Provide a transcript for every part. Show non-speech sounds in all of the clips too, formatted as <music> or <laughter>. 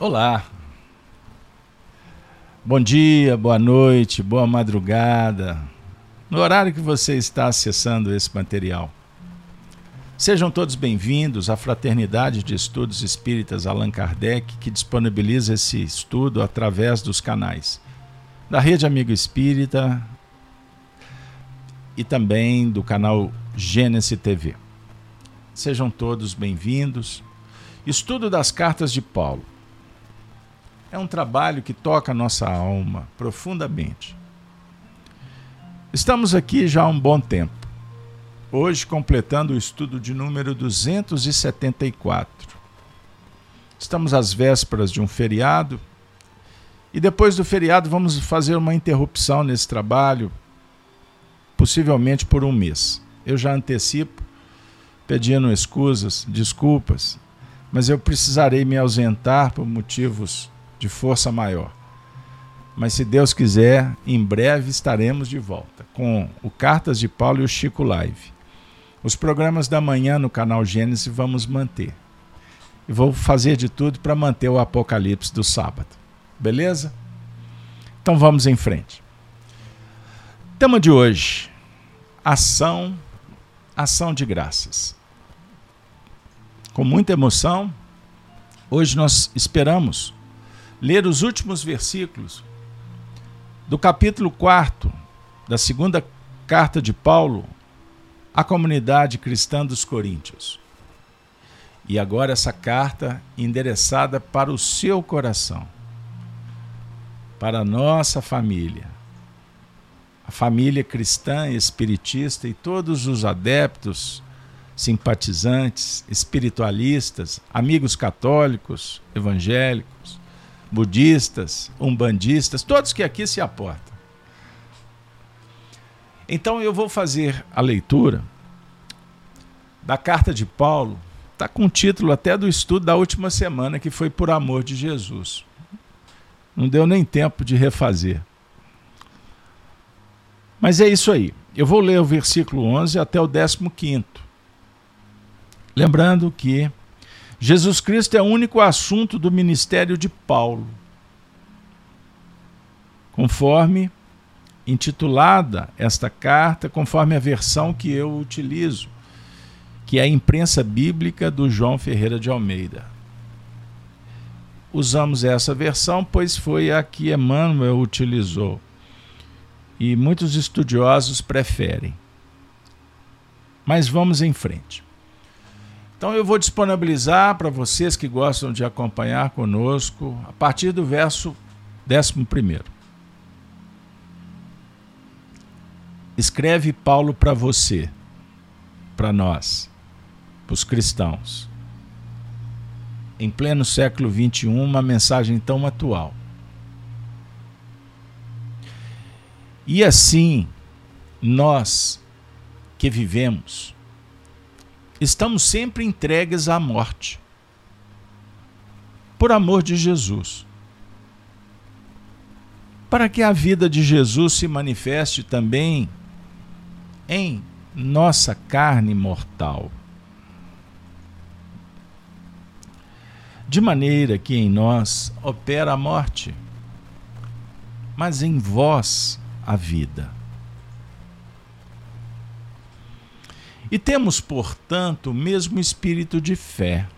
Olá. Bom dia, boa noite, boa madrugada. No horário que você está acessando esse material. Sejam todos bem-vindos à Fraternidade de Estudos Espíritas Allan Kardec, que disponibiliza esse estudo através dos canais da Rede Amigo Espírita e também do canal Gênesis TV. Sejam todos bem-vindos. Estudo das cartas de Paulo. É um trabalho que toca a nossa alma profundamente. Estamos aqui já há um bom tempo. Hoje completando o estudo de número 274. Estamos às vésperas de um feriado e depois do feriado vamos fazer uma interrupção nesse trabalho, possivelmente por um mês. Eu já antecipo, pedindo escusas, desculpas, mas eu precisarei me ausentar por motivos de força maior. Mas se Deus quiser, em breve estaremos de volta com o Cartas de Paulo e o Chico Live. Os programas da manhã no canal Gênesis vamos manter. E vou fazer de tudo para manter o Apocalipse do sábado. Beleza? Então vamos em frente. Tema de hoje: ação, ação de graças. Com muita emoção, hoje nós esperamos ler os últimos versículos do capítulo 4 da segunda carta de Paulo à comunidade cristã dos Coríntios. E agora essa carta endereçada para o seu coração, para a nossa família, a família cristã espiritista e todos os adeptos, simpatizantes, espiritualistas, amigos católicos, evangélicos, budistas, umbandistas, todos que aqui se aportam. Então eu vou fazer a leitura da carta de Paulo, está com o título até do estudo da última semana, que foi Por Amor de Jesus. Não deu nem tempo de refazer. Mas é isso aí. Eu vou ler o versículo 11 até o 15. Lembrando que Jesus Cristo é o único assunto do ministério de Paulo. Conforme intitulada esta carta, conforme a versão que eu utilizo, que é a imprensa bíblica do João Ferreira de Almeida. Usamos essa versão, pois foi a que Emmanuel utilizou. E muitos estudiosos preferem. Mas vamos em frente. Então eu vou disponibilizar para vocês que gostam de acompanhar conosco a partir do verso 11. Escreve Paulo para você, para nós, para os cristãos. Em pleno século XXI, uma mensagem tão atual. E assim, nós que vivemos, estamos sempre entregues à morte. Por amor de Jesus. Para que a vida de Jesus se manifeste também em nossa carne mortal. De maneira que em nós opera a morte, mas em vós a vida. E temos, portanto, o mesmo espírito de fé.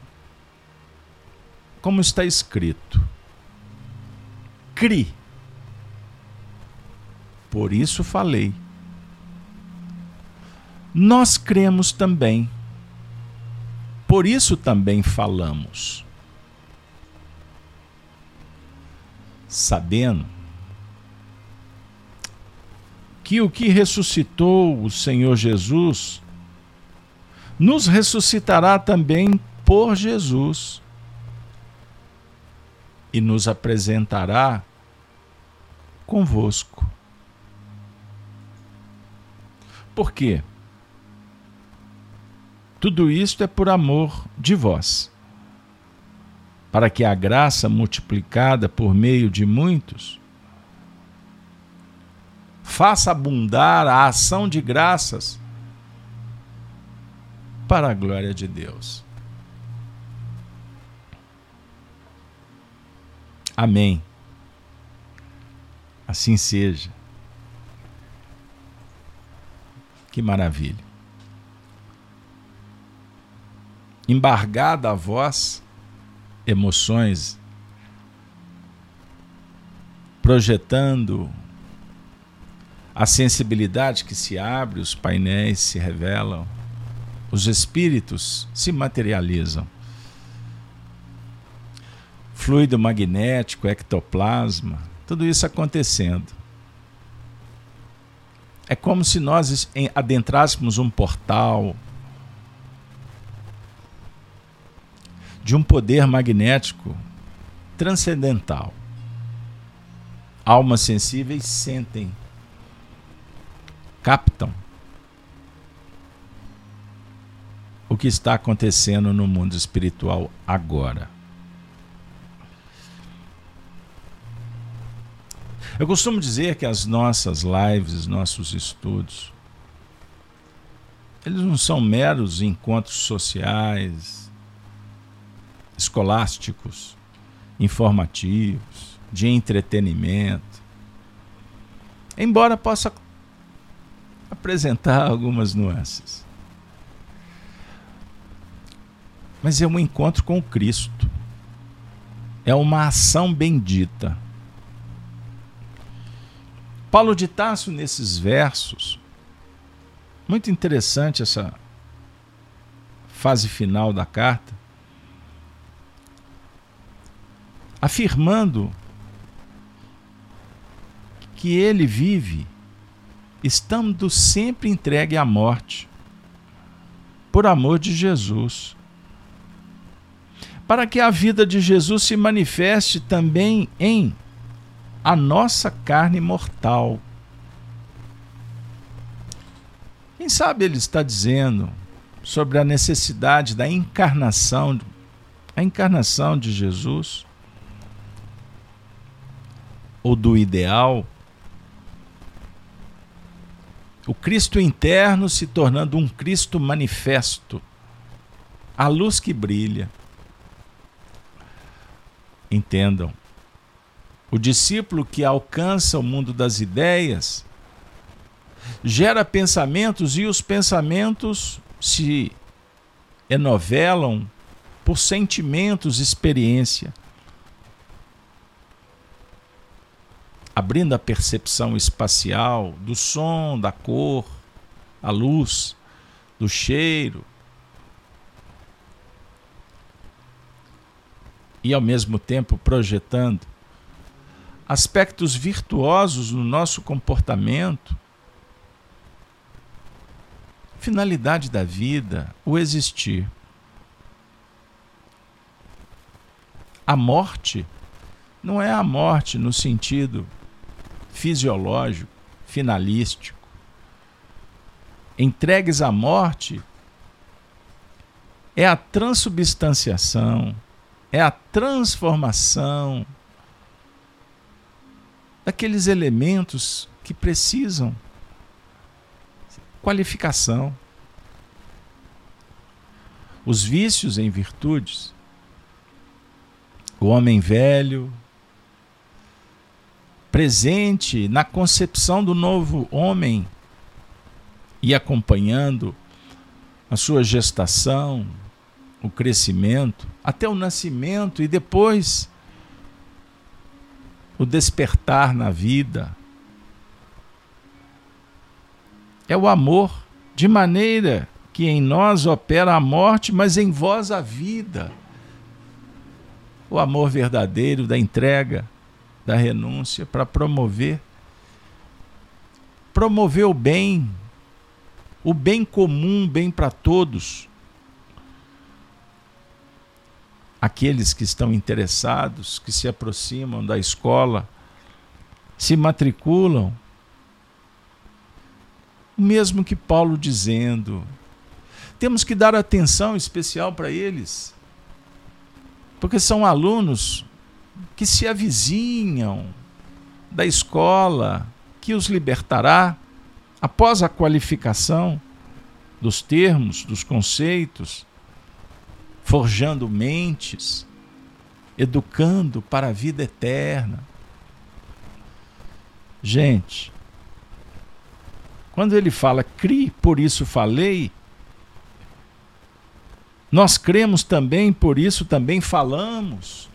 Como está escrito: Cri. Por isso falei. Nós cremos também. Por isso também falamos. Sabendo que o que ressuscitou o Senhor Jesus nos ressuscitará também por Jesus e nos apresentará convosco. Por quê? Tudo isto é por amor de vós, para que a graça multiplicada por meio de muitos faça abundar a ação de graças para a glória de Deus. Amém. Assim seja. Que maravilha. Embargada a voz, emoções, projetando a sensibilidade que se abre, os painéis se revelam, os espíritos se materializam. Fluido magnético, ectoplasma, tudo isso acontecendo. É como se nós adentrássemos um portal de um poder magnético transcendental. Almas sensíveis sentem, captam o que está acontecendo no mundo espiritual agora. Eu costumo dizer que as nossas lives, nossos estudos, eles não são meros encontros sociais, escolásticos, informativos, de entretenimento. Embora possa apresentar <laughs> algumas nuances. Mas é um encontro com Cristo. É uma ação bendita Paulo de Tarso, nesses versos, muito interessante essa fase final da carta, afirmando que ele vive estando sempre entregue à morte, por amor de Jesus. Para que a vida de Jesus se manifeste também em a nossa carne mortal. Quem sabe ele está dizendo sobre a necessidade da encarnação, a encarnação de Jesus, ou do ideal, o Cristo interno se tornando um Cristo manifesto, a luz que brilha. Entendam, o discípulo que alcança o mundo das ideias gera pensamentos e os pensamentos se enovelam por sentimentos, experiência. Abrindo a percepção espacial do som, da cor, a luz, do cheiro. E ao mesmo tempo projetando aspectos virtuosos no nosso comportamento, finalidade da vida, o existir. A morte não é a morte no sentido fisiológico, finalístico. Entregues à morte é a transubstanciação, é a transformação daqueles elementos que precisam qualificação. Os vícios em virtudes. O homem velho, presente na concepção do novo homem e acompanhando a sua gestação, o crescimento, até o nascimento e depois o despertar na vida. É o amor, de maneira que em nós opera a morte, mas em vós a vida. O amor verdadeiro da entrega, da renúncia, para promover promover o bem, o bem comum, bem para todos. Aqueles que estão interessados, que se aproximam da escola, se matriculam. Mesmo que Paulo dizendo, temos que dar atenção especial para eles, porque são alunos que se avizinham da escola que os libertará após a qualificação dos termos, dos conceitos forjando mentes, educando para a vida eterna. Gente, quando ele fala, crie, por isso falei, nós cremos também, por isso também falamos.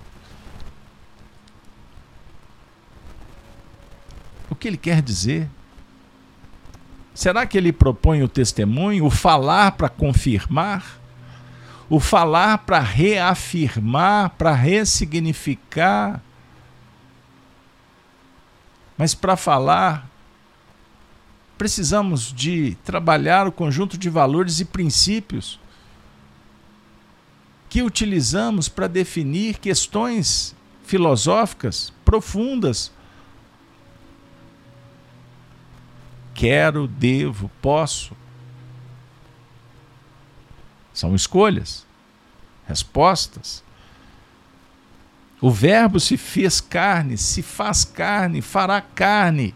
O que ele quer dizer? Será que ele propõe o testemunho, o falar para confirmar? O falar para reafirmar, para ressignificar? Mas para falar, precisamos de trabalhar o conjunto de valores e princípios que utilizamos para definir questões filosóficas profundas. Quero, devo, posso. São escolhas, respostas. O Verbo se fez carne, se faz carne, fará carne.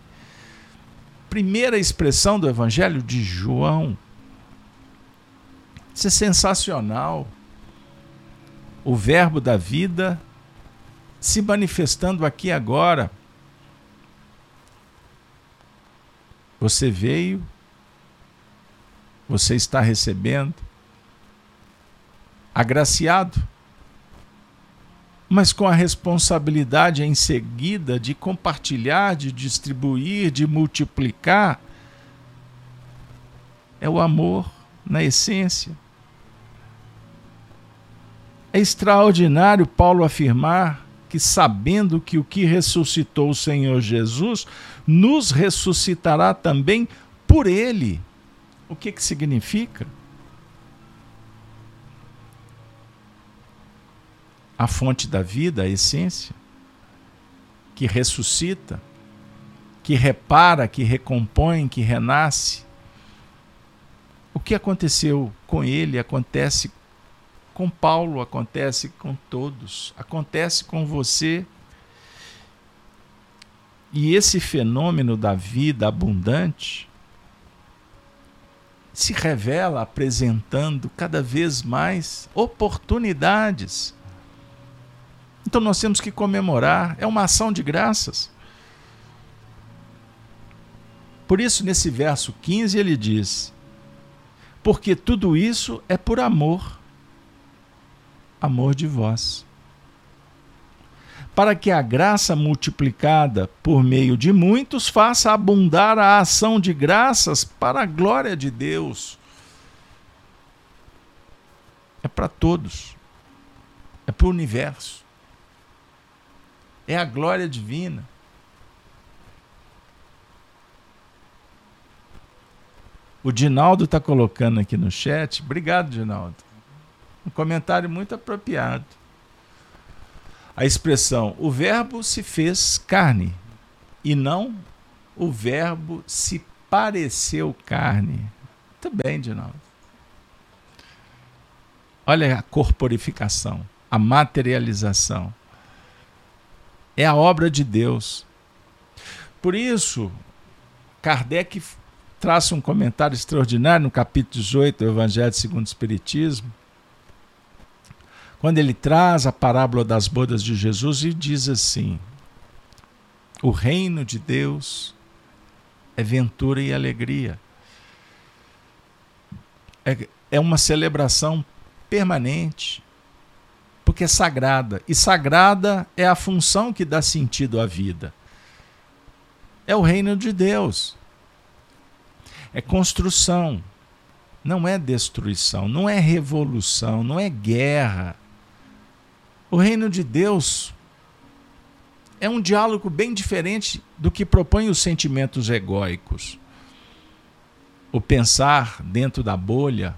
Primeira expressão do Evangelho de João. Isso é sensacional o Verbo da vida se manifestando aqui agora. Você veio, você está recebendo, agraciado, mas com a responsabilidade em seguida de compartilhar, de distribuir, de multiplicar. É o amor na essência. É extraordinário Paulo afirmar que, sabendo que o que ressuscitou o Senhor Jesus, nos ressuscitará também por Ele. O que, que significa? A fonte da vida, a essência, que ressuscita, que repara, que recompõe, que renasce. O que aconteceu com ele acontece com Paulo, acontece com todos, acontece com você. E esse fenômeno da vida abundante se revela apresentando cada vez mais oportunidades. Então nós temos que comemorar, é uma ação de graças. Por isso, nesse verso 15, ele diz: Porque tudo isso é por amor amor de vós. Para que a graça multiplicada por meio de muitos faça abundar a ação de graças para a glória de Deus. É para todos. É para o universo. É a glória divina. O Dinaldo está colocando aqui no chat. Obrigado, Dinaldo. Um comentário muito apropriado. A expressão o Verbo se fez carne e não o Verbo se pareceu carne. Muito bem, Dinaldo. Olha a corporificação, a materialização. É a obra de Deus. Por isso, Kardec traça um comentário extraordinário no capítulo 18 do Evangelho segundo o Espiritismo, quando ele traz a parábola das bodas de Jesus e diz assim: O reino de Deus é ventura e alegria. É, é uma celebração permanente, porque é sagrada. E sagrada é a função que dá sentido à vida. É o reino de Deus. É construção, não é destruição, não é revolução, não é guerra o reino de Deus é um diálogo bem diferente do que propõem os sentimentos egóicos. O pensar dentro da bolha,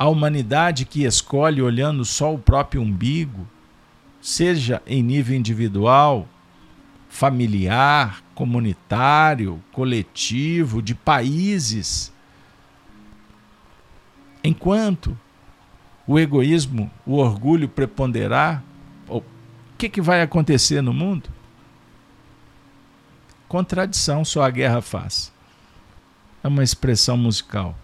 a humanidade que escolhe olhando só o próprio umbigo, seja em nível individual, familiar, comunitário, coletivo, de países. Enquanto o egoísmo, o orgulho preponderar, o que, que vai acontecer no mundo? Contradição só a guerra faz. É uma expressão musical.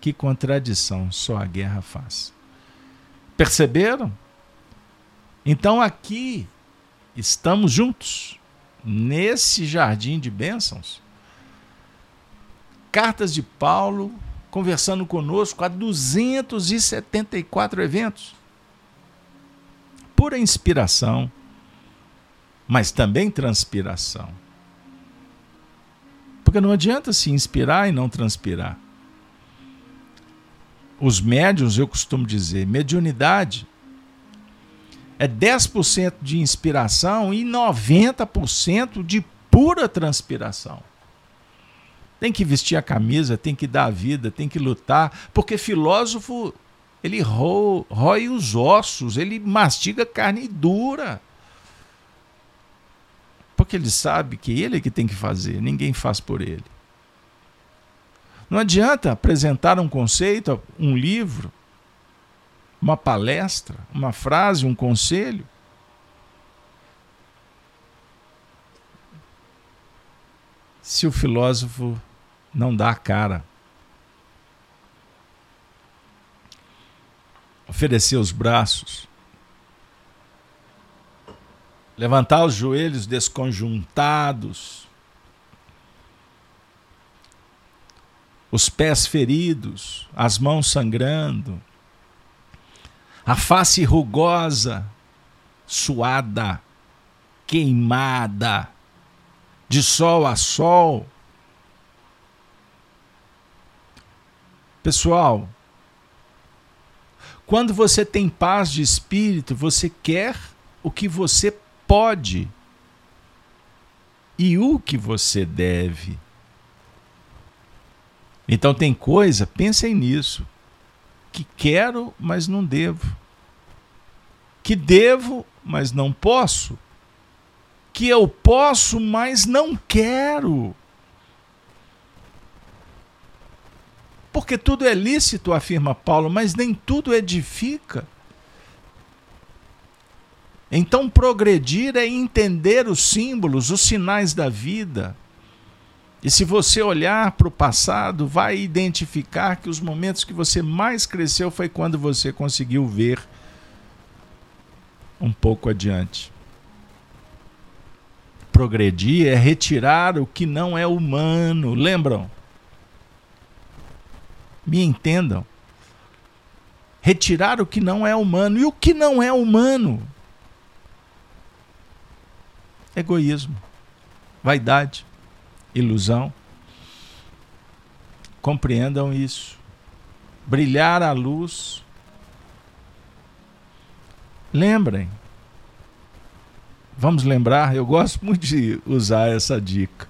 Que contradição só a guerra faz. Perceberam? Então aqui estamos juntos, nesse jardim de bênçãos. Cartas de Paulo conversando conosco há 274 eventos. Pura inspiração, mas também transpiração. Porque não adianta se inspirar e não transpirar. Os médios, eu costumo dizer, mediunidade é 10% de inspiração e 90% de pura transpiração. Tem que vestir a camisa, tem que dar a vida, tem que lutar, porque filósofo ele ro rói os ossos, ele mastiga carne dura. Porque ele sabe que ele é que tem que fazer, ninguém faz por ele. Não adianta apresentar um conceito, um livro, uma palestra, uma frase, um conselho. Se o filósofo não dá a cara, oferecer os braços, levantar os joelhos desconjuntados, os pés feridos, as mãos sangrando, a face rugosa, suada, queimada, de sol a sol. Pessoal, quando você tem paz de espírito, você quer o que você pode e o que você deve. Então tem coisa, pensem nisso que quero, mas não devo. Que devo, mas não posso. Que eu posso, mas não quero. Porque tudo é lícito, afirma Paulo, mas nem tudo edifica. Então, progredir é entender os símbolos, os sinais da vida e se você olhar para o passado, vai identificar que os momentos que você mais cresceu foi quando você conseguiu ver um pouco adiante. Progredir é retirar o que não é humano. Lembram? Me entendam. Retirar o que não é humano. E o que não é humano? Egoísmo, vaidade ilusão. Compreendam isso. Brilhar a luz. Lembrem. Vamos lembrar, eu gosto muito de usar essa dica.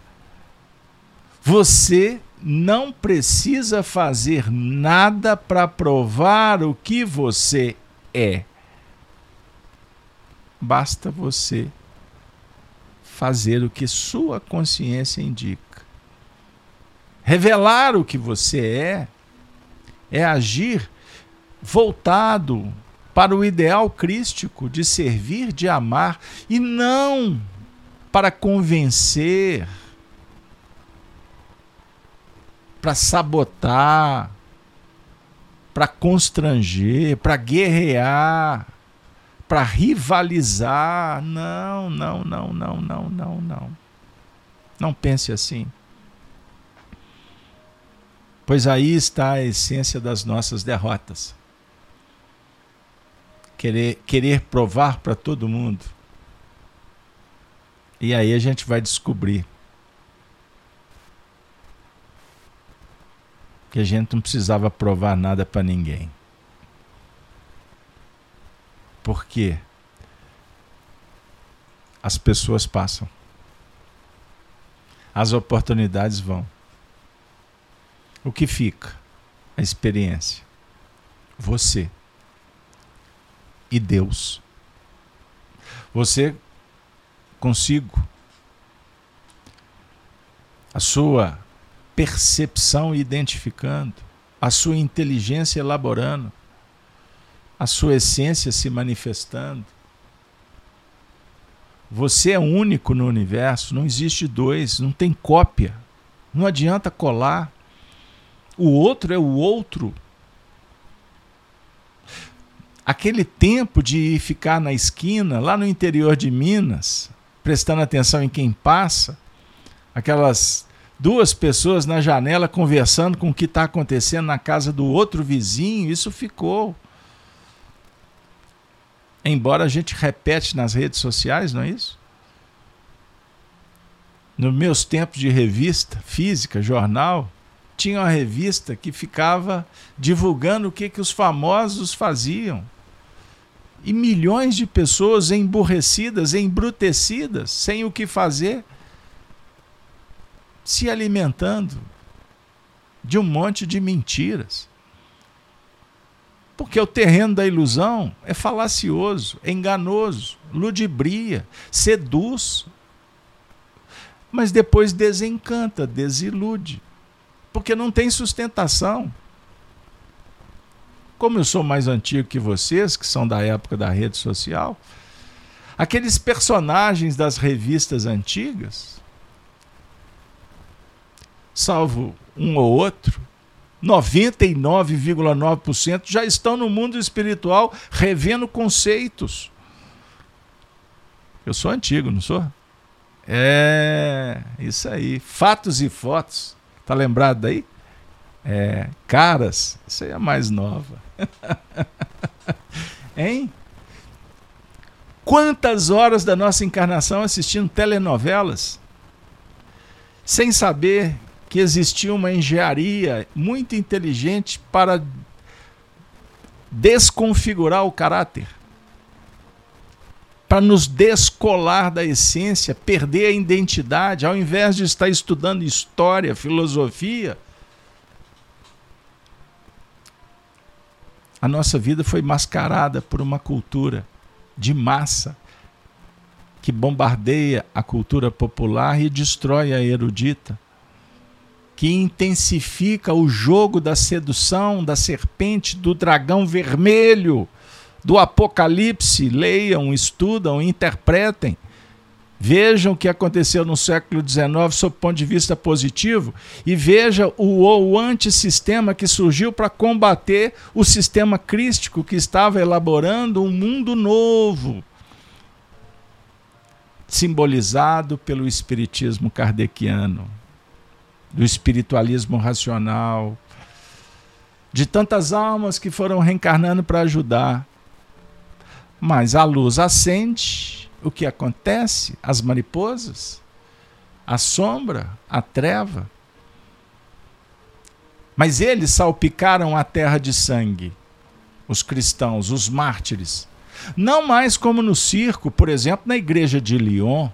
Você não precisa fazer nada para provar o que você é. Basta você fazer o que sua consciência indica. Revelar o que você é é agir voltado para o ideal crístico de servir, de amar e não para convencer, para sabotar, para constranger, para guerrear para rivalizar. Não, não, não, não, não, não, não. Não pense assim. Pois aí está a essência das nossas derrotas. Querer, querer provar para todo mundo. E aí a gente vai descobrir que a gente não precisava provar nada para ninguém. Porque as pessoas passam. As oportunidades vão. O que fica? A experiência. Você. E Deus. Você consigo. A sua percepção identificando. A sua inteligência elaborando a sua essência se manifestando. Você é único no universo, não existe dois, não tem cópia. Não adianta colar. O outro é o outro. aquele tempo de ficar na esquina, lá no interior de Minas, prestando atenção em quem passa, aquelas duas pessoas na janela conversando com o que está acontecendo na casa do outro vizinho, isso ficou. Embora a gente repete nas redes sociais, não é isso? Nos meus tempos de revista física, jornal, tinha uma revista que ficava divulgando o que, que os famosos faziam. E milhões de pessoas emburrecidas, embrutecidas, sem o que fazer, se alimentando de um monte de mentiras. Porque o terreno da ilusão é falacioso, é enganoso, ludibria, seduz, mas depois desencanta, desilude, porque não tem sustentação. Como eu sou mais antigo que vocês, que são da época da rede social, aqueles personagens das revistas antigas, salvo um ou outro, 99,9% já estão no mundo espiritual revendo conceitos. Eu sou antigo, não sou? É, isso aí. Fatos e fotos. Tá lembrado daí? É, caras, isso aí é mais nova. <laughs> hein? Quantas horas da nossa encarnação assistindo telenovelas? Sem saber que existia uma engenharia muito inteligente para desconfigurar o caráter, para nos descolar da essência, perder a identidade, ao invés de estar estudando história, filosofia. A nossa vida foi mascarada por uma cultura de massa que bombardeia a cultura popular e destrói a erudita que intensifica o jogo da sedução da serpente, do dragão vermelho, do Apocalipse. Leiam, estudam, interpretem. Vejam o que aconteceu no século XIX sob o ponto de vista positivo e veja o, o antissistema que surgiu para combater o sistema crístico que estava elaborando um mundo novo, simbolizado pelo espiritismo kardeciano do espiritualismo racional, de tantas almas que foram reencarnando para ajudar. Mas a luz acende, o que acontece? As mariposas, a sombra, a treva. Mas eles salpicaram a terra de sangue, os cristãos, os mártires. Não mais como no circo, por exemplo, na igreja de Lyon,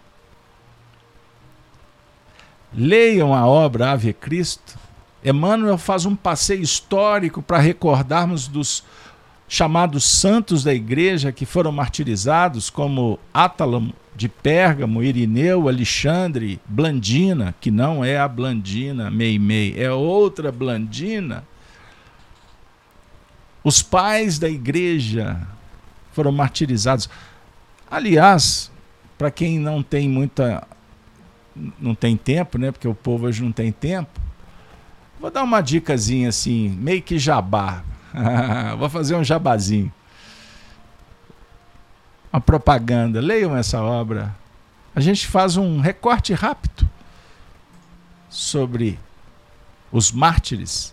Leiam a obra Ave Cristo. Emmanuel faz um passeio histórico para recordarmos dos chamados santos da igreja que foram martirizados, como Átalo de Pérgamo, Irineu, Alexandre, Blandina, que não é a Blandina Meimei, é outra Blandina. Os pais da igreja foram martirizados. Aliás, para quem não tem muita não tem tempo, né? Porque o povo hoje não tem tempo. Vou dar uma dicasinha assim, meio que jabá. <laughs> Vou fazer um jabazinho. Uma propaganda. Leiam essa obra. A gente faz um recorte rápido sobre os mártires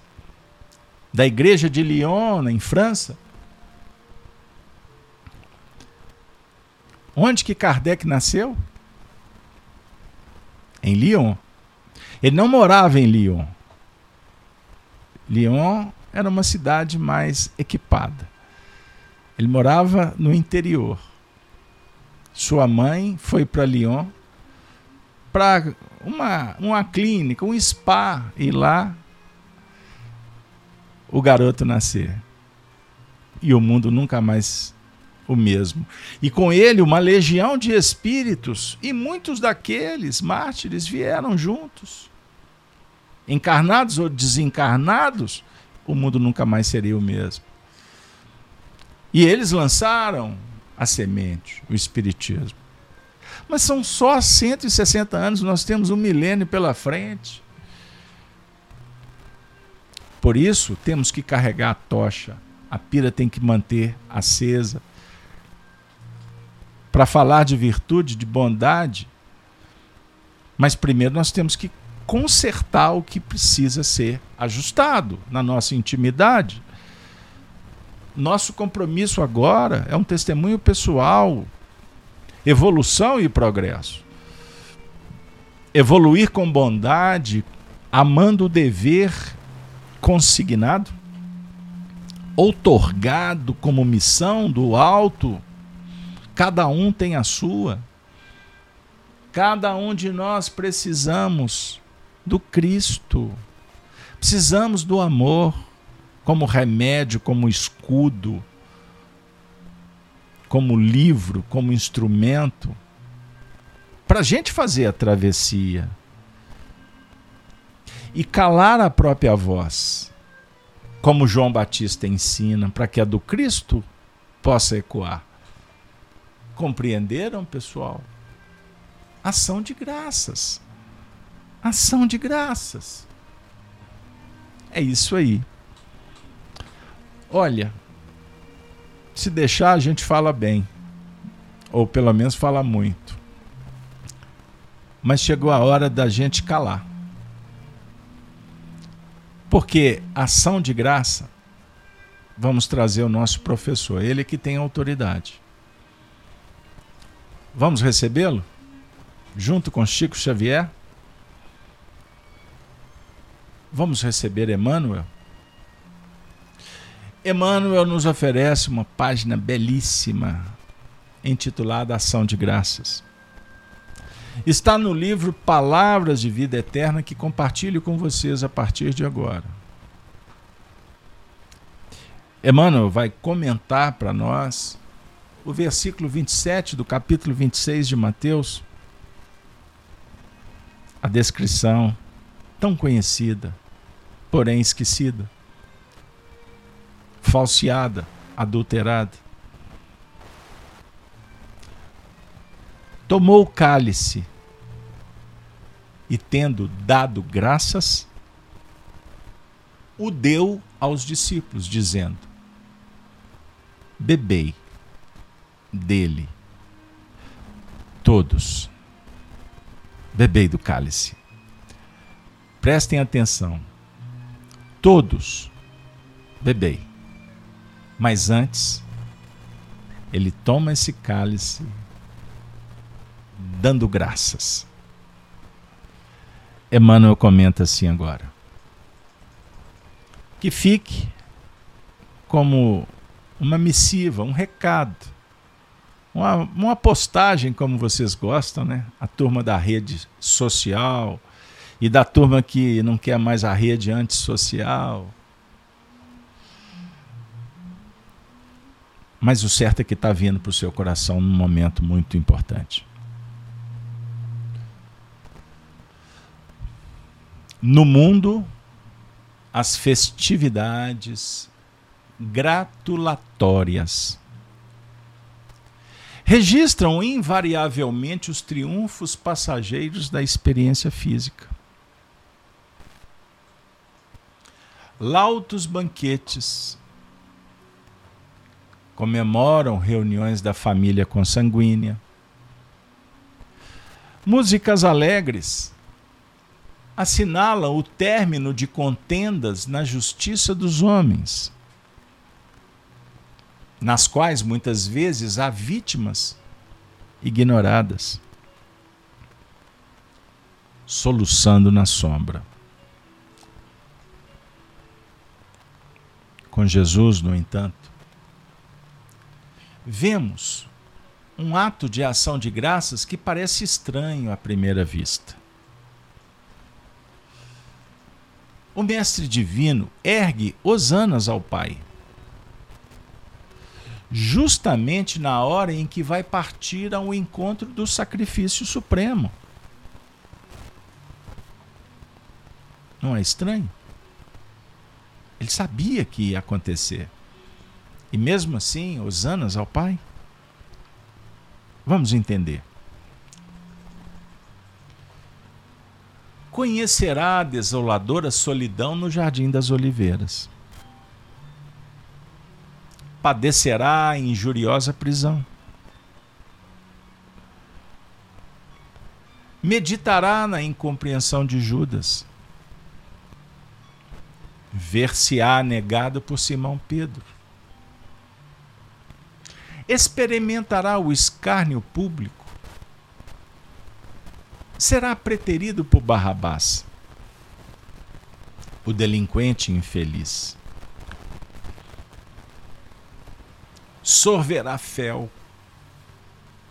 da igreja de Lyon, em França. Onde que Kardec nasceu? Em Lyon. Ele não morava em Lyon. Lyon era uma cidade mais equipada. Ele morava no interior. Sua mãe foi para Lyon para uma, uma clínica, um spa, e lá o garoto nascer. E o mundo nunca mais o mesmo. E com ele uma legião de espíritos, e muitos daqueles mártires vieram juntos. Encarnados ou desencarnados, o mundo nunca mais seria o mesmo. E eles lançaram a semente, o Espiritismo. Mas são só 160 anos, nós temos um milênio pela frente. Por isso, temos que carregar a tocha A pira tem que manter acesa. Para falar de virtude, de bondade, mas primeiro nós temos que consertar o que precisa ser ajustado na nossa intimidade. Nosso compromisso agora é um testemunho pessoal, evolução e progresso. Evoluir com bondade, amando o dever consignado, outorgado como missão do alto, cada um tem a sua. Cada um de nós precisamos do Cristo. Precisamos do amor como remédio, como escudo, como livro, como instrumento, para a gente fazer a travessia e calar a própria voz, como João Batista ensina, para que a do Cristo possa ecoar. Compreenderam, pessoal? Ação de graças. Ação de graças. É isso aí. Olha, se deixar, a gente fala bem. Ou pelo menos fala muito. Mas chegou a hora da gente calar. Porque ação de graça, vamos trazer o nosso professor, ele que tem autoridade. Vamos recebê-lo? Junto com Chico Xavier? Vamos receber Emmanuel? Emmanuel nos oferece uma página belíssima intitulada Ação de Graças. Está no livro Palavras de Vida Eterna que compartilho com vocês a partir de agora. Emmanuel vai comentar para nós o versículo 27 do capítulo 26 de Mateus, a descrição tão conhecida, porém esquecida falseada, adulterada. Tomou o cálice e, tendo dado graças, o deu aos discípulos, dizendo: Bebei dele, todos, bebei do cálice. Prestem atenção, todos, bebei. Mas antes, ele toma esse cálice dando graças. Emmanuel comenta assim agora. Que fique como uma missiva, um recado, uma, uma postagem, como vocês gostam, né? A turma da rede social e da turma que não quer mais a rede antissocial Mas o certo é que está vindo para o seu coração num momento muito importante. No mundo, as festividades gratulatórias registram invariavelmente os triunfos passageiros da experiência física. Lautos banquetes comemoram reuniões da família consanguínea. Músicas alegres assinalam o término de contendas na justiça dos homens, nas quais muitas vezes há vítimas ignoradas, soluçando na sombra. Com Jesus, no entanto, vemos um ato de ação de graças que parece estranho à primeira vista. O Mestre Divino ergue hosanas ao Pai, justamente na hora em que vai partir ao encontro do sacrifício supremo. Não é estranho? Ele sabia que ia acontecer. E mesmo assim, hosanas ao Pai? Vamos entender. Conhecerá a desoladora solidão no Jardim das Oliveiras. Padecerá injuriosa prisão. Meditará na incompreensão de Judas. Ver-se-á negado por Simão Pedro. Experimentará o escárnio público. Será preterido por Barrabás, o delinquente infeliz sorverá fel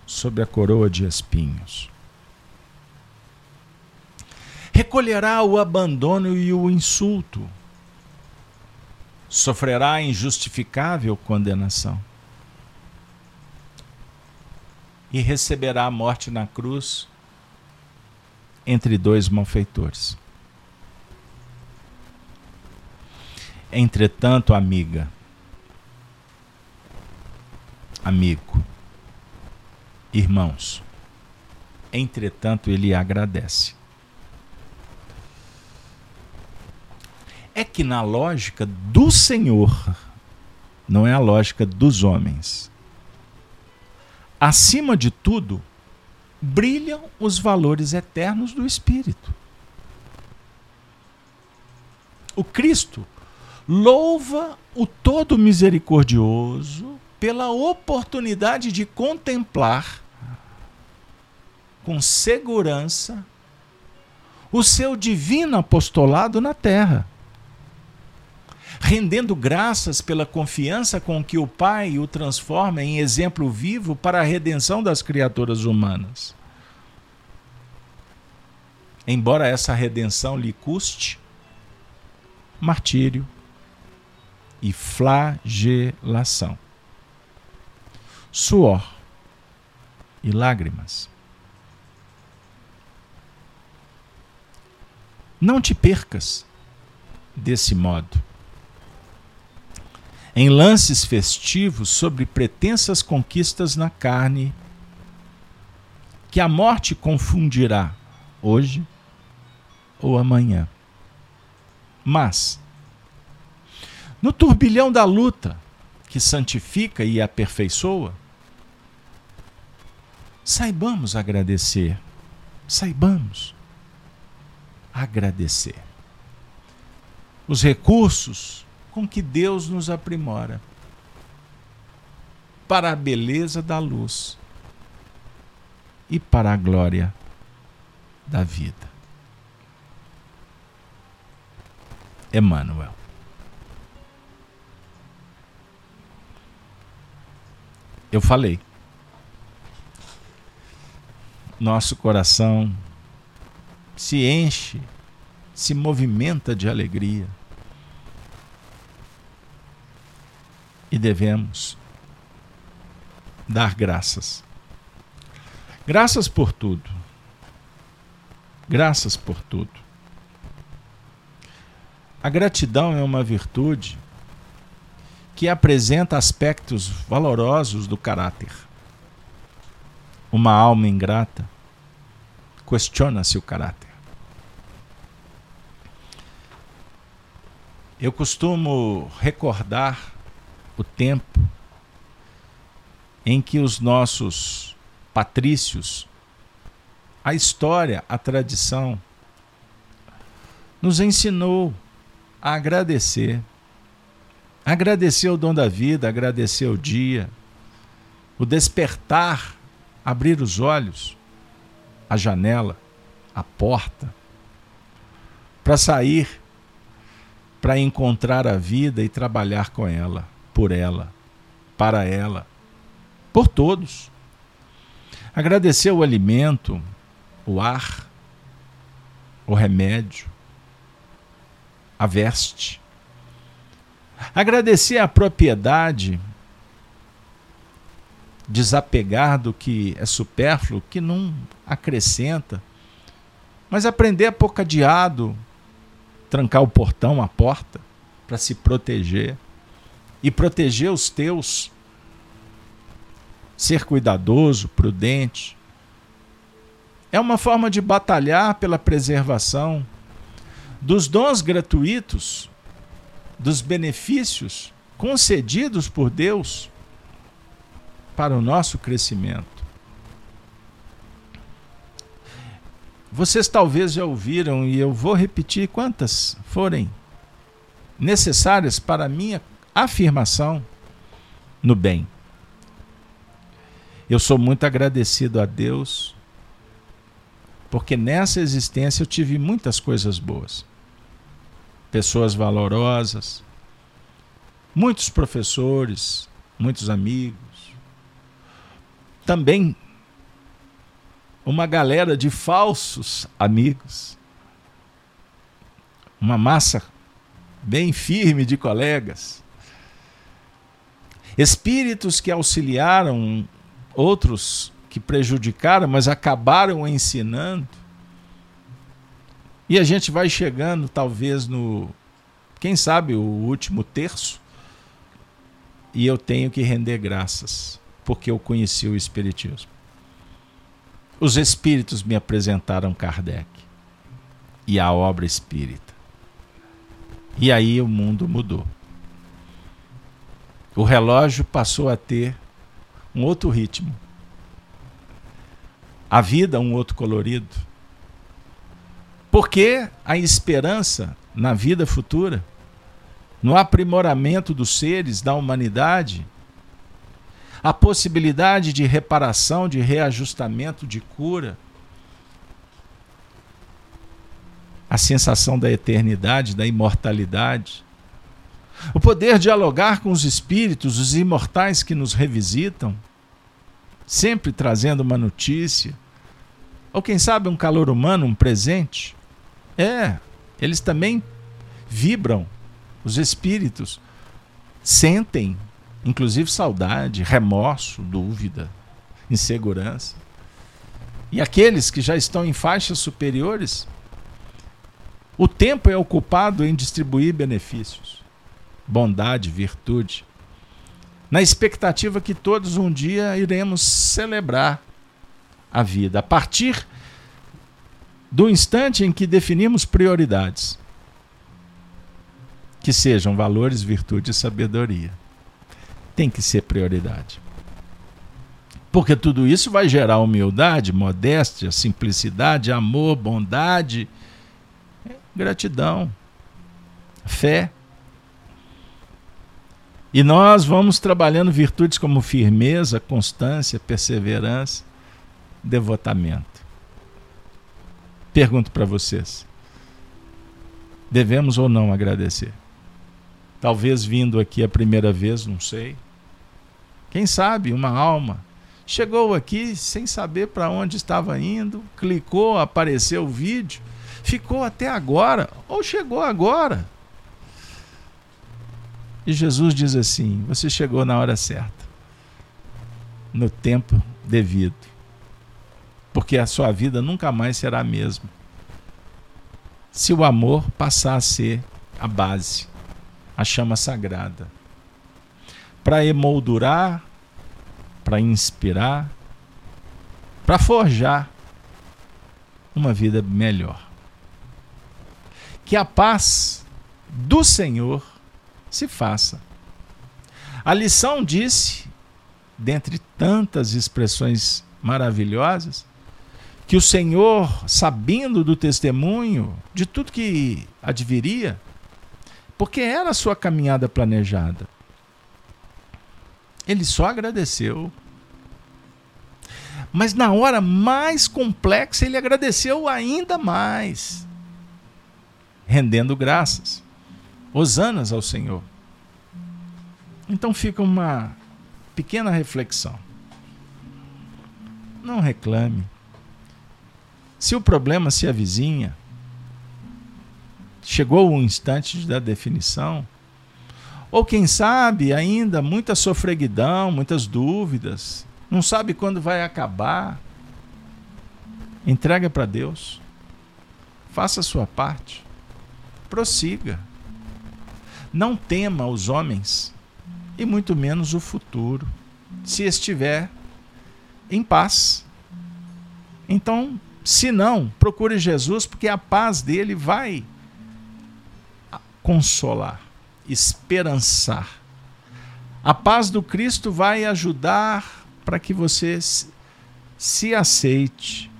sobre a coroa de espinhos. Recolherá o abandono e o insulto. Sofrerá injustificável condenação. E receberá a morte na cruz entre dois malfeitores. Entretanto, amiga, amigo, irmãos. Entretanto, ele agradece. É que na lógica do Senhor, não é a lógica dos homens. Acima de tudo, brilham os valores eternos do Espírito. O Cristo louva o Todo Misericordioso pela oportunidade de contemplar com segurança o seu divino apostolado na terra, rendendo graças pela confiança com que o Pai o transforma em exemplo vivo para a redenção das criaturas humanas. Embora essa redenção lhe custe martírio e flagelação suor e lágrimas. Não te percas desse modo. Em lances festivos sobre pretensas conquistas na carne, que a morte confundirá hoje ou amanhã. Mas, no turbilhão da luta, que santifica e aperfeiçoa, saibamos agradecer. Saibamos agradecer. Os recursos com que Deus nos aprimora para a beleza da luz e para a glória da vida. Emmanuel. Eu falei. Nosso coração se enche, se movimenta de alegria. E devemos dar graças. Graças por tudo. Graças por tudo. A gratidão é uma virtude que apresenta aspectos valorosos do caráter. Uma alma ingrata questiona-se o caráter. Eu costumo recordar o tempo em que os nossos patrícios, a história, a tradição, nos ensinou a agradecer Agradecer o dom da vida, agradecer o dia, o despertar, abrir os olhos, a janela, a porta, para sair, para encontrar a vida e trabalhar com ela, por ela, para ela, por todos. Agradecer o alimento, o ar, o remédio, a veste, Agradecer a propriedade, desapegar do que é supérfluo, que não acrescenta, mas aprender a pôr cadeado, trancar o portão, a porta, para se proteger e proteger os teus. Ser cuidadoso, prudente. É uma forma de batalhar pela preservação dos dons gratuitos dos benefícios concedidos por Deus para o nosso crescimento. Vocês talvez já ouviram, e eu vou repetir quantas forem necessárias para a minha afirmação no bem. Eu sou muito agradecido a Deus, porque nessa existência eu tive muitas coisas boas. Pessoas valorosas, muitos professores, muitos amigos. Também uma galera de falsos amigos. Uma massa bem firme de colegas. Espíritos que auxiliaram outros que prejudicaram, mas acabaram ensinando. E a gente vai chegando, talvez, no. Quem sabe o último terço. E eu tenho que render graças, porque eu conheci o Espiritismo. Os Espíritos me apresentaram Kardec e a obra espírita. E aí o mundo mudou. O relógio passou a ter um outro ritmo. A vida, um outro colorido. Porque a esperança na vida futura, no aprimoramento dos seres, da humanidade, a possibilidade de reparação, de reajustamento, de cura, a sensação da eternidade, da imortalidade, o poder dialogar com os espíritos, os imortais que nos revisitam, sempre trazendo uma notícia, ou quem sabe um calor humano, um presente. É, eles também vibram, os espíritos sentem, inclusive saudade, remorso, dúvida, insegurança. E aqueles que já estão em faixas superiores, o tempo é ocupado em distribuir benefícios bondade, virtude, na expectativa que todos um dia iremos celebrar a vida, a partir do instante em que definimos prioridades, que sejam valores, virtude e sabedoria. Tem que ser prioridade. Porque tudo isso vai gerar humildade, modéstia, simplicidade, amor, bondade, gratidão, fé. E nós vamos trabalhando virtudes como firmeza, constância, perseverança, devotamento. Pergunto para vocês: devemos ou não agradecer? Talvez vindo aqui a primeira vez, não sei. Quem sabe uma alma chegou aqui sem saber para onde estava indo, clicou, apareceu o vídeo, ficou até agora, ou chegou agora e Jesus diz assim: Você chegou na hora certa, no tempo devido, porque a sua vida nunca mais será a mesma. Se o amor passar a ser a base, a chama sagrada, para emoldurar, para inspirar, para forjar uma vida melhor. Que a paz do Senhor se faça. A lição disse, dentre tantas expressões maravilhosas, que o Senhor, sabendo do testemunho, de tudo que adviria, porque era a sua caminhada planejada, ele só agradeceu. Mas na hora mais complexa, ele agradeceu ainda mais, rendendo graças. Hosanas ao Senhor. Então fica uma pequena reflexão. Não reclame. Se o problema se avizinha, chegou o instante da definição, ou quem sabe ainda muita sofreguidão, muitas dúvidas, não sabe quando vai acabar, entrega para Deus. Faça a sua parte. Prossiga. Não tema os homens, e muito menos o futuro, se estiver em paz. Então, se não, procure Jesus, porque a paz dele vai consolar, esperançar A paz do Cristo vai ajudar para que você se aceite,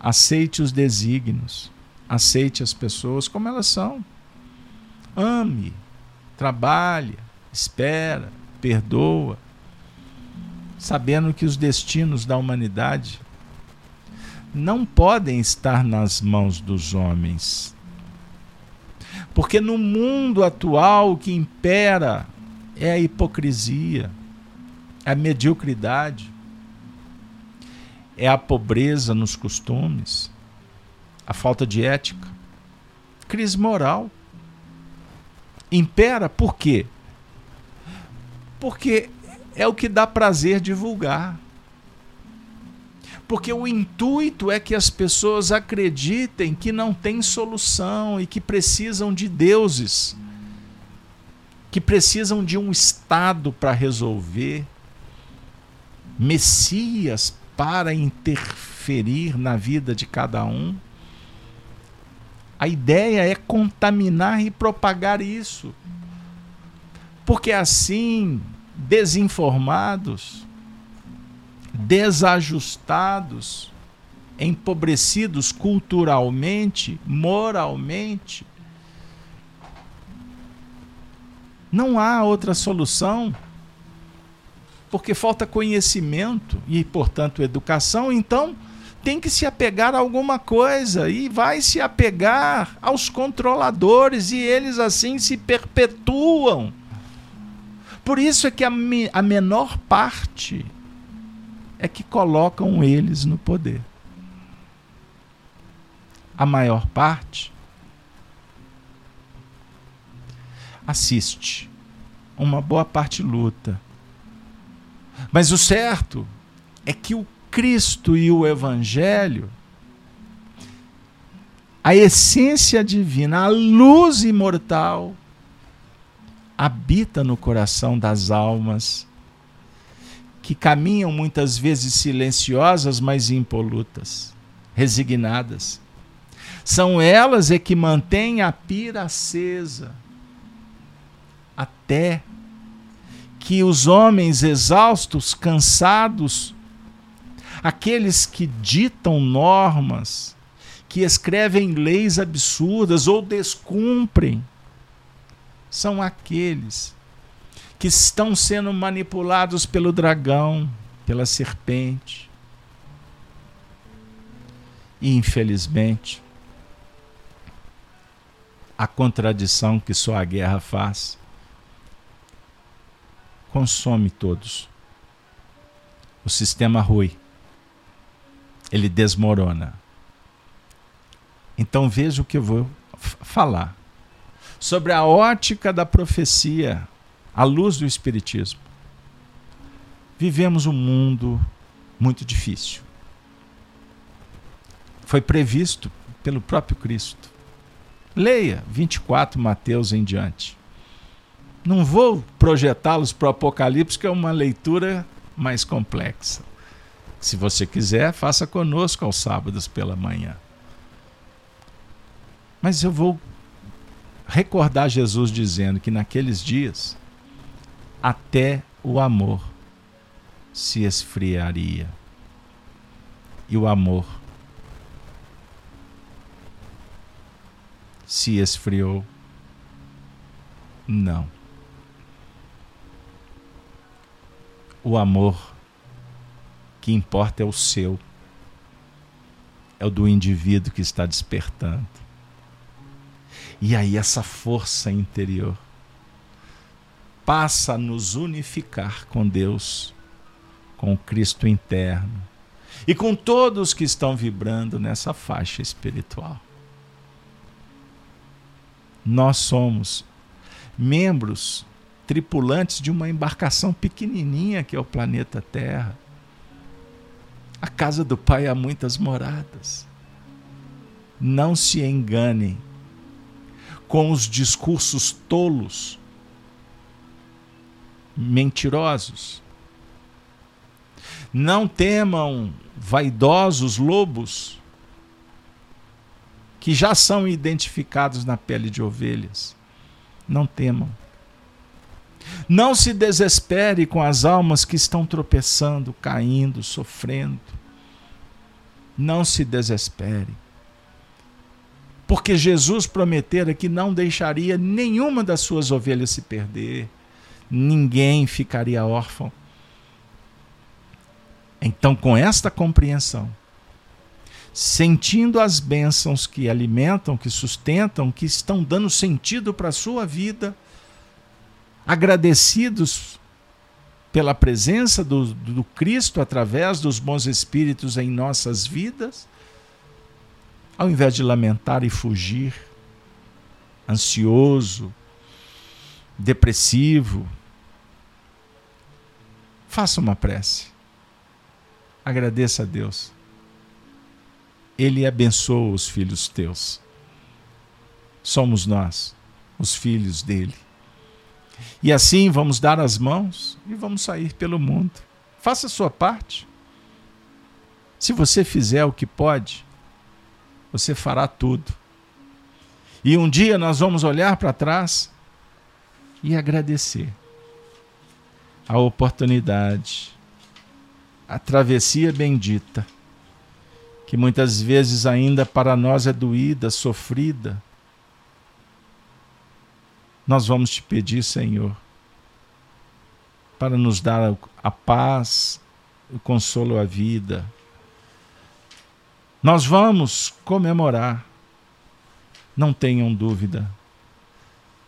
aceite os desígnios, aceite as pessoas como elas são. Ame, trabalhe, espera, perdoa, sabendo que os destinos da humanidade não podem estar nas mãos dos homens. Porque no mundo atual o que impera é a hipocrisia, a mediocridade, é a pobreza nos costumes, a falta de ética, crise moral. Impera por quê? Porque é o que dá prazer divulgar. Porque o intuito é que as pessoas acreditem que não tem solução e que precisam de deuses, que precisam de um Estado para resolver, Messias para interferir na vida de cada um. A ideia é contaminar e propagar isso. Porque assim, desinformados, desajustados, empobrecidos culturalmente, moralmente. Não há outra solução, porque falta conhecimento e, portanto, educação, então tem que se apegar a alguma coisa e vai se apegar aos controladores e eles assim se perpetuam. Por isso é que a, me, a menor parte é que colocam eles no poder. A maior parte assiste. Uma boa parte luta. Mas o certo é que o Cristo e o Evangelho, a essência divina, a luz imortal, habita no coração das almas que caminham muitas vezes silenciosas, mas impolutas, resignadas. São elas é que mantêm a pira acesa até que os homens exaustos, cansados, aqueles que ditam normas, que escrevem leis absurdas ou descumprem, são aqueles que estão sendo manipulados pelo dragão, pela serpente. E, infelizmente, a contradição que só a guerra faz consome todos. O sistema rui. Ele desmorona. Então veja o que eu vou falar sobre a ótica da profecia à luz do Espiritismo. Vivemos um mundo muito difícil. Foi previsto pelo próprio Cristo. Leia 24 Mateus em diante. Não vou projetá-los para o Apocalipse, que é uma leitura mais complexa. Se você quiser, faça conosco aos sábados pela manhã. Mas eu vou recordar Jesus dizendo que naqueles dias até o amor se esfriaria. E o amor se esfriou? Não. O amor que importa é o seu, é o do indivíduo que está despertando. E aí, essa força interior passa a nos unificar com Deus, com o Cristo interno e com todos que estão vibrando nessa faixa espiritual. Nós somos membros, tripulantes de uma embarcação pequenininha que é o planeta Terra. A casa do Pai há muitas moradas. Não se enganem com os discursos tolos mentirosos. Não temam vaidosos lobos que já são identificados na pele de ovelhas. Não temam. Não se desespere com as almas que estão tropeçando, caindo, sofrendo. Não se desespere. Porque Jesus prometera que não deixaria nenhuma das suas ovelhas se perder, ninguém ficaria órfão. Então, com esta compreensão, sentindo as bênçãos que alimentam, que sustentam, que estão dando sentido para a sua vida, agradecidos pela presença do, do Cristo através dos bons espíritos em nossas vidas, ao invés de lamentar e fugir, ansioso, depressivo, faça uma prece. Agradeça a Deus. Ele abençoa os filhos teus. Somos nós, os filhos dele. E assim vamos dar as mãos e vamos sair pelo mundo. Faça a sua parte. Se você fizer o que pode, você fará tudo. E um dia nós vamos olhar para trás e agradecer a oportunidade, a travessia bendita, que muitas vezes ainda para nós é doída, sofrida nós vamos te pedir, Senhor, para nos dar a paz, o consolo à vida. Nós vamos comemorar, não tenham dúvida.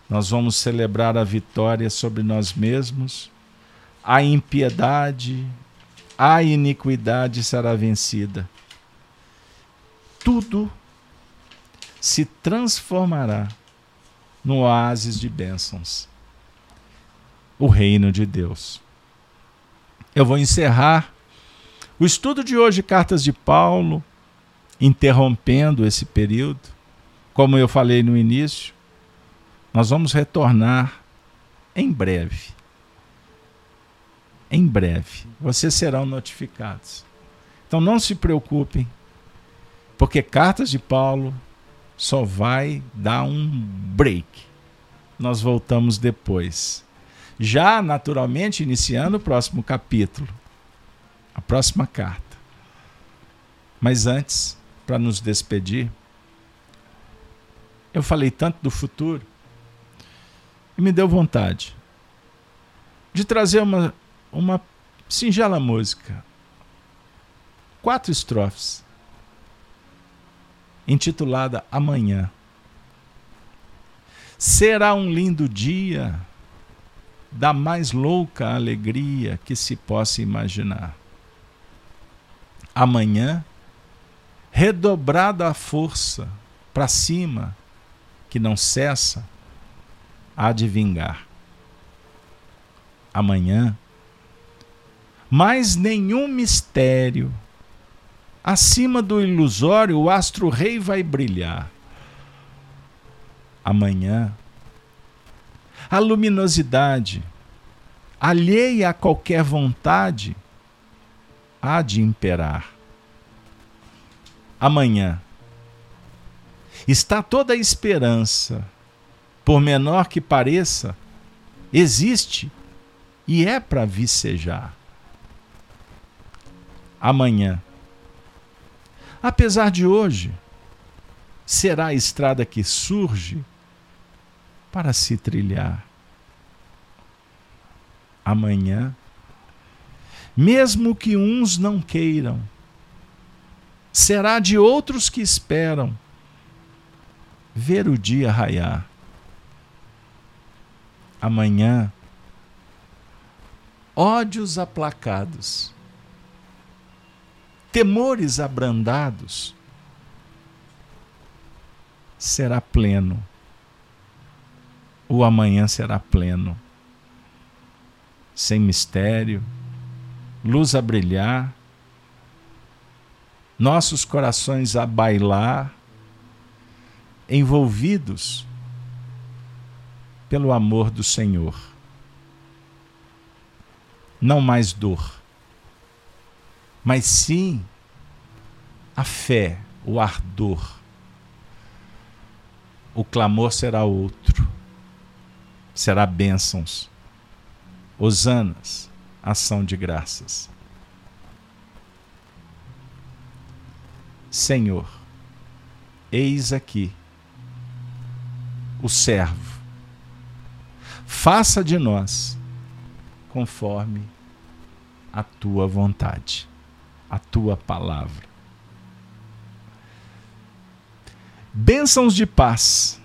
Nós vamos celebrar a vitória sobre nós mesmos, a impiedade, a iniquidade será vencida. Tudo se transformará no oásis de bênçãos o reino de Deus. Eu vou encerrar o estudo de hoje, Cartas de Paulo, interrompendo esse período. Como eu falei no início, nós vamos retornar em breve. Em breve. Vocês serão notificados. Então não se preocupem, porque Cartas de Paulo só vai dar um break. Nós voltamos depois. Já naturalmente iniciando o próximo capítulo, a próxima carta. Mas antes, para nos despedir, eu falei tanto do futuro e me deu vontade de trazer uma, uma singela música. Quatro estrofes intitulada Amanhã. Será um lindo dia da mais louca alegria que se possa imaginar. Amanhã, redobrada a força para cima, que não cessa, há de vingar. Amanhã, mais nenhum mistério Acima do ilusório, o astro-rei vai brilhar. Amanhã, a luminosidade, alheia a qualquer vontade, há de imperar. Amanhã, está toda a esperança, por menor que pareça, existe e é para vicejar. Amanhã, apesar de hoje, será a estrada que surge para se trilhar. Amanhã, mesmo que uns não queiram, será de outros que esperam ver o dia raiar. Amanhã, ódios aplacados temores abrandados, será pleno. O amanhã será pleno, sem mistério, luz a brilhar, nossos corações a bailar, envolvidos pelo amor do Senhor. Não mais dor mas sim a fé, o ardor. O clamor será outro, será bênçãos, Osanas, ação de graças. Senhor, eis aqui o servo. Faça de nós conforme a tua vontade, a tua palavra. Bênçãos de paz.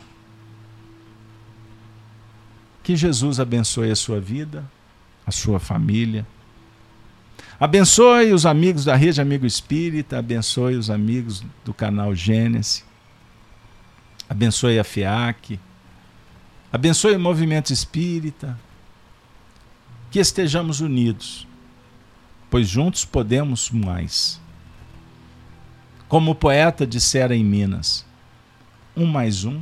Que Jesus abençoe a sua vida, a sua família. Abençoe os amigos da Rede Amigo Espírita, abençoe os amigos do canal Gênesis, abençoe a FIAC, abençoe o movimento espírita, que estejamos unidos, pois juntos podemos mais. Como o poeta dissera em Minas, um mais um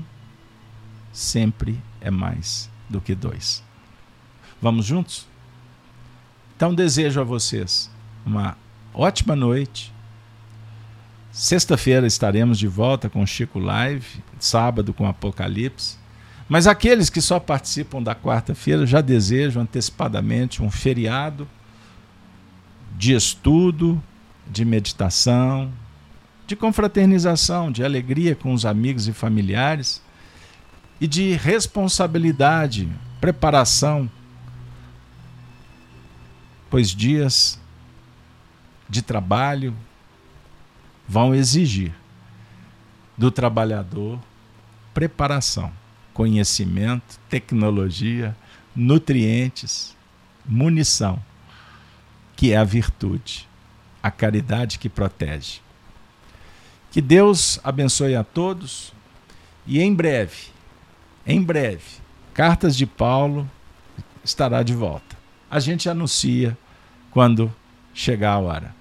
sempre é mais do que dois. Vamos juntos? Então desejo a vocês uma ótima noite. Sexta-feira estaremos de volta com Chico Live, sábado com Apocalipse. Mas aqueles que só participam da quarta-feira já desejam antecipadamente um feriado de estudo, de meditação, de confraternização, de alegria com os amigos e familiares e de responsabilidade, preparação, pois dias de trabalho vão exigir do trabalhador preparação, conhecimento, tecnologia, nutrientes, munição, que é a virtude, a caridade que protege. Que Deus abençoe a todos e em breve, em breve, Cartas de Paulo estará de volta. A gente anuncia quando chegar a hora.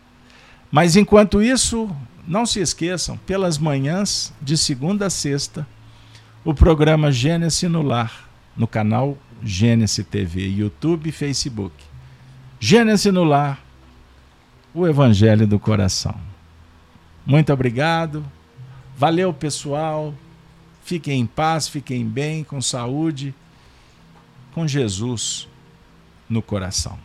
Mas enquanto isso, não se esqueçam, pelas manhãs, de segunda a sexta, o programa Gênesis no Lar, no canal Gênesis TV, YouTube e Facebook. Gênesis no Lar, o Evangelho do Coração. Muito obrigado. Valeu, pessoal. Fiquem em paz, fiquem bem, com saúde, com Jesus no coração.